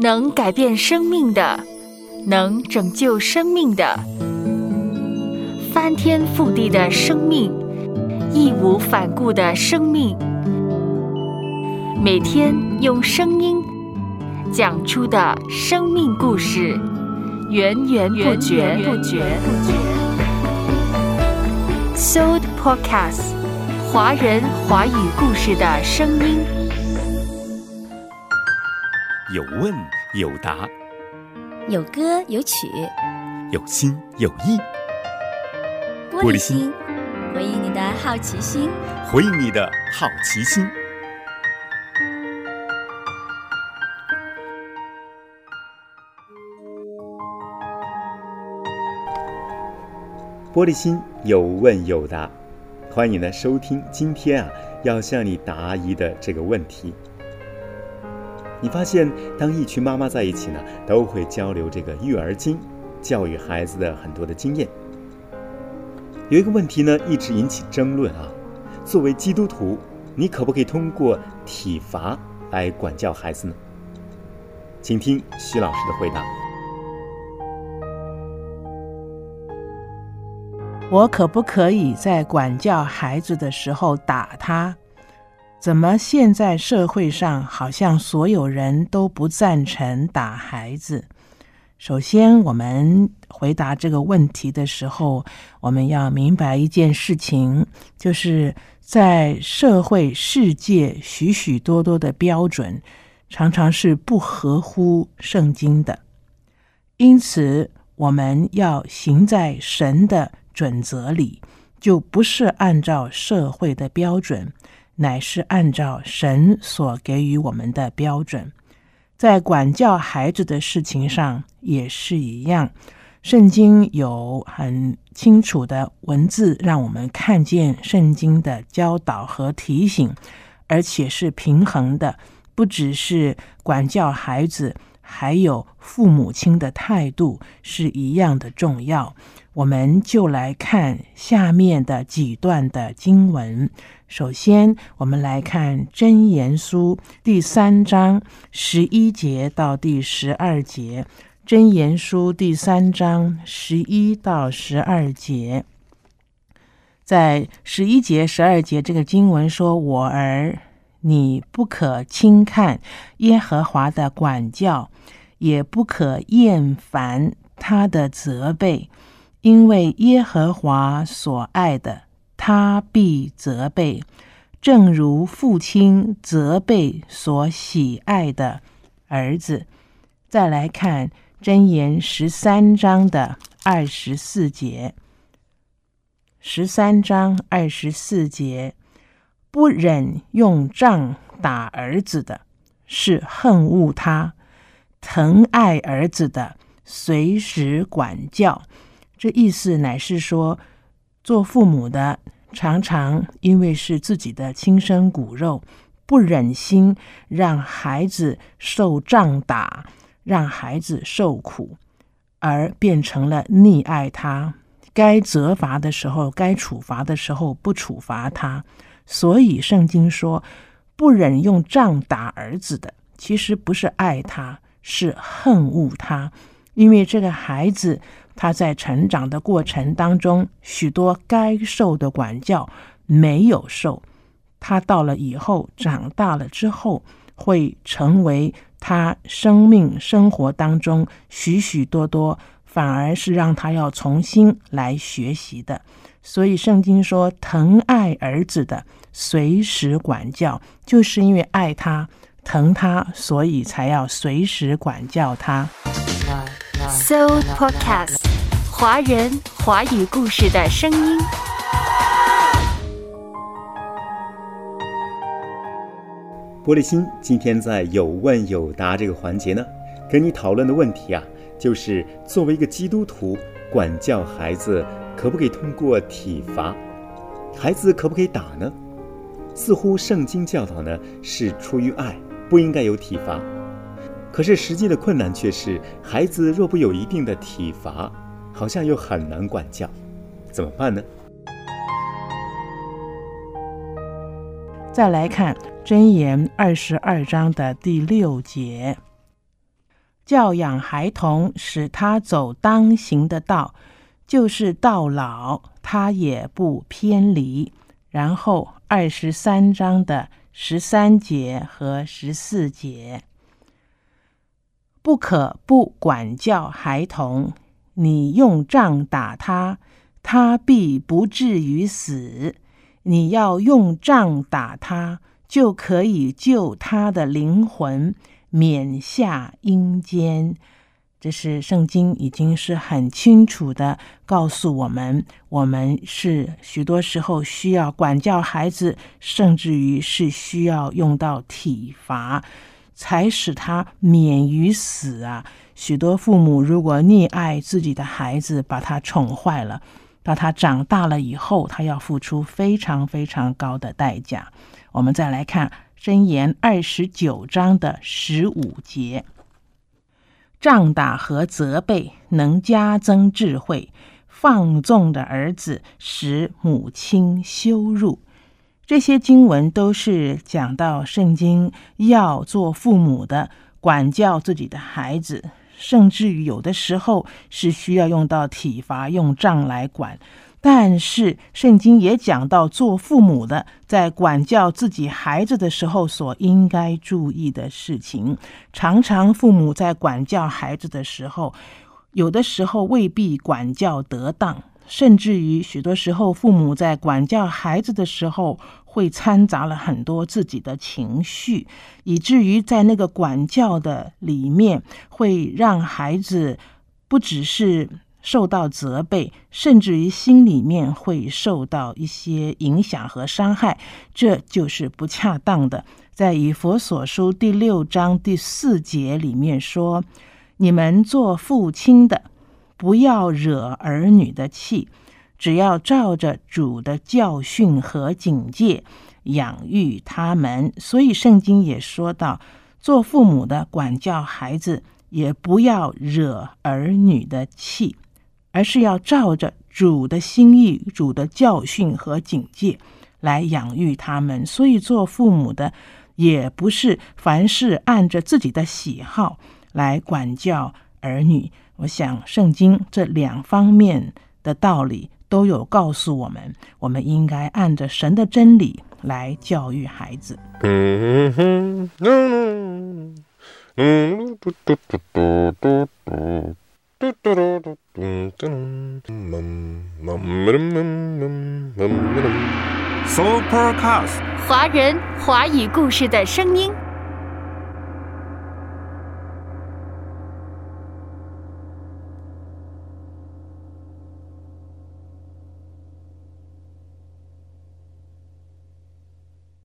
能改变生命的，能拯救生命的，翻天覆地的生命，义无反顾的生命，每天用声音讲出的生命故事，源源不绝。不绝。Soul Podcast，华人华语故事的声音。有问有答，有歌有曲，有心有意。玻璃心，回应你的好奇心，回应你的好奇心。玻璃心有问有答，欢迎来收听今天啊要向你答疑的这个问题。你发现，当一群妈妈在一起呢，都会交流这个育儿经，教育孩子的很多的经验。有一个问题呢，一直引起争论啊。作为基督徒，你可不可以通过体罚来管教孩子呢？请听徐老师的回答。我可不可以在管教孩子的时候打他？怎么现在社会上好像所有人都不赞成打孩子？首先，我们回答这个问题的时候，我们要明白一件事情，就是在社会世界许许多多的标准，常常是不合乎圣经的。因此，我们要行在神的准则里，就不是按照社会的标准。乃是按照神所给予我们的标准，在管教孩子的事情上也是一样。圣经有很清楚的文字，让我们看见圣经的教导和提醒，而且是平衡的。不只是管教孩子，还有父母亲的态度是一样的重要。我们就来看下面的几段的经文。首先，我们来看《真言书》第三章十一节到第十二节，《真言书》第三章十一到十二节，在十一节、十二节这个经文说：“我儿，你不可轻看耶和华的管教，也不可厌烦他的责备，因为耶和华所爱的。”他必责备，正如父亲责备所喜爱的儿子。再来看箴言十三章的二十四节，十三章二十四节，不忍用杖打儿子的，是恨恶他；疼爱儿子的，随时管教。这意思乃是说。做父母的常常因为是自己的亲生骨肉，不忍心让孩子受杖打，让孩子受苦，而变成了溺爱他。该责罚的时候，该处罚的时候不处罚他。所以圣经说，不忍用杖打儿子的，其实不是爱他，是恨恶他，因为这个孩子。他在成长的过程当中，许多该受的管教没有受，他到了以后长大了之后，会成为他生命生活当中许许多多，反而是让他要重新来学习的。所以圣经说，疼爱儿子的，随时管教，就是因为爱他、疼他，所以才要随时管教他。So Podcast，华人华语故事的声音。玻璃心今天在有问有答这个环节呢，跟你讨论的问题啊，就是作为一个基督徒，管教孩子可不可以通过体罚？孩子可不可以打呢？似乎圣经教导呢是出于爱，不应该有体罚。可是实际的困难却是，孩子若不有一定的体罚，好像又很难管教，怎么办呢？再来看箴言二十二章的第六节：教养孩童，使他走当行的道，就是到老他也不偏离。然后二十三章的十三节和十四节，不可不管教孩童。你用杖打他，他必不至于死。你要用杖打他，就可以救他的灵魂。免下阴间，这是圣经已经是很清楚的告诉我们，我们是许多时候需要管教孩子，甚至于是需要用到体罚，才使他免于死啊！许多父母如果溺爱自己的孩子，把他宠坏了，到他长大了以后，他要付出非常非常高的代价。我们再来看。箴言二十九章的十五节，杖打和责备能加增智慧，放纵的儿子使母亲羞辱。这些经文都是讲到圣经要做父母的管教自己的孩子，甚至于有的时候是需要用到体罚，用杖来管。但是圣经也讲到，做父母的在管教自己孩子的时候所应该注意的事情。常常父母在管教孩子的时候，有的时候未必管教得当，甚至于许多时候父母在管教孩子的时候，会掺杂了很多自己的情绪，以至于在那个管教的里面，会让孩子不只是。受到责备，甚至于心里面会受到一些影响和伤害，这就是不恰当的。在以佛所书第六章第四节里面说：“你们做父亲的，不要惹儿女的气，只要照着主的教训和警戒养育他们。”所以圣经也说到，做父母的管教孩子，也不要惹儿女的气。而是要照着主的心意、主的教训和警戒来养育他们，所以做父母的也不是凡事按着自己的喜好来管教儿女。我想圣经这两方面的道理都有告诉我们，我们应该按着神的真理来教育孩子。Supercast，华人华语故事的声音。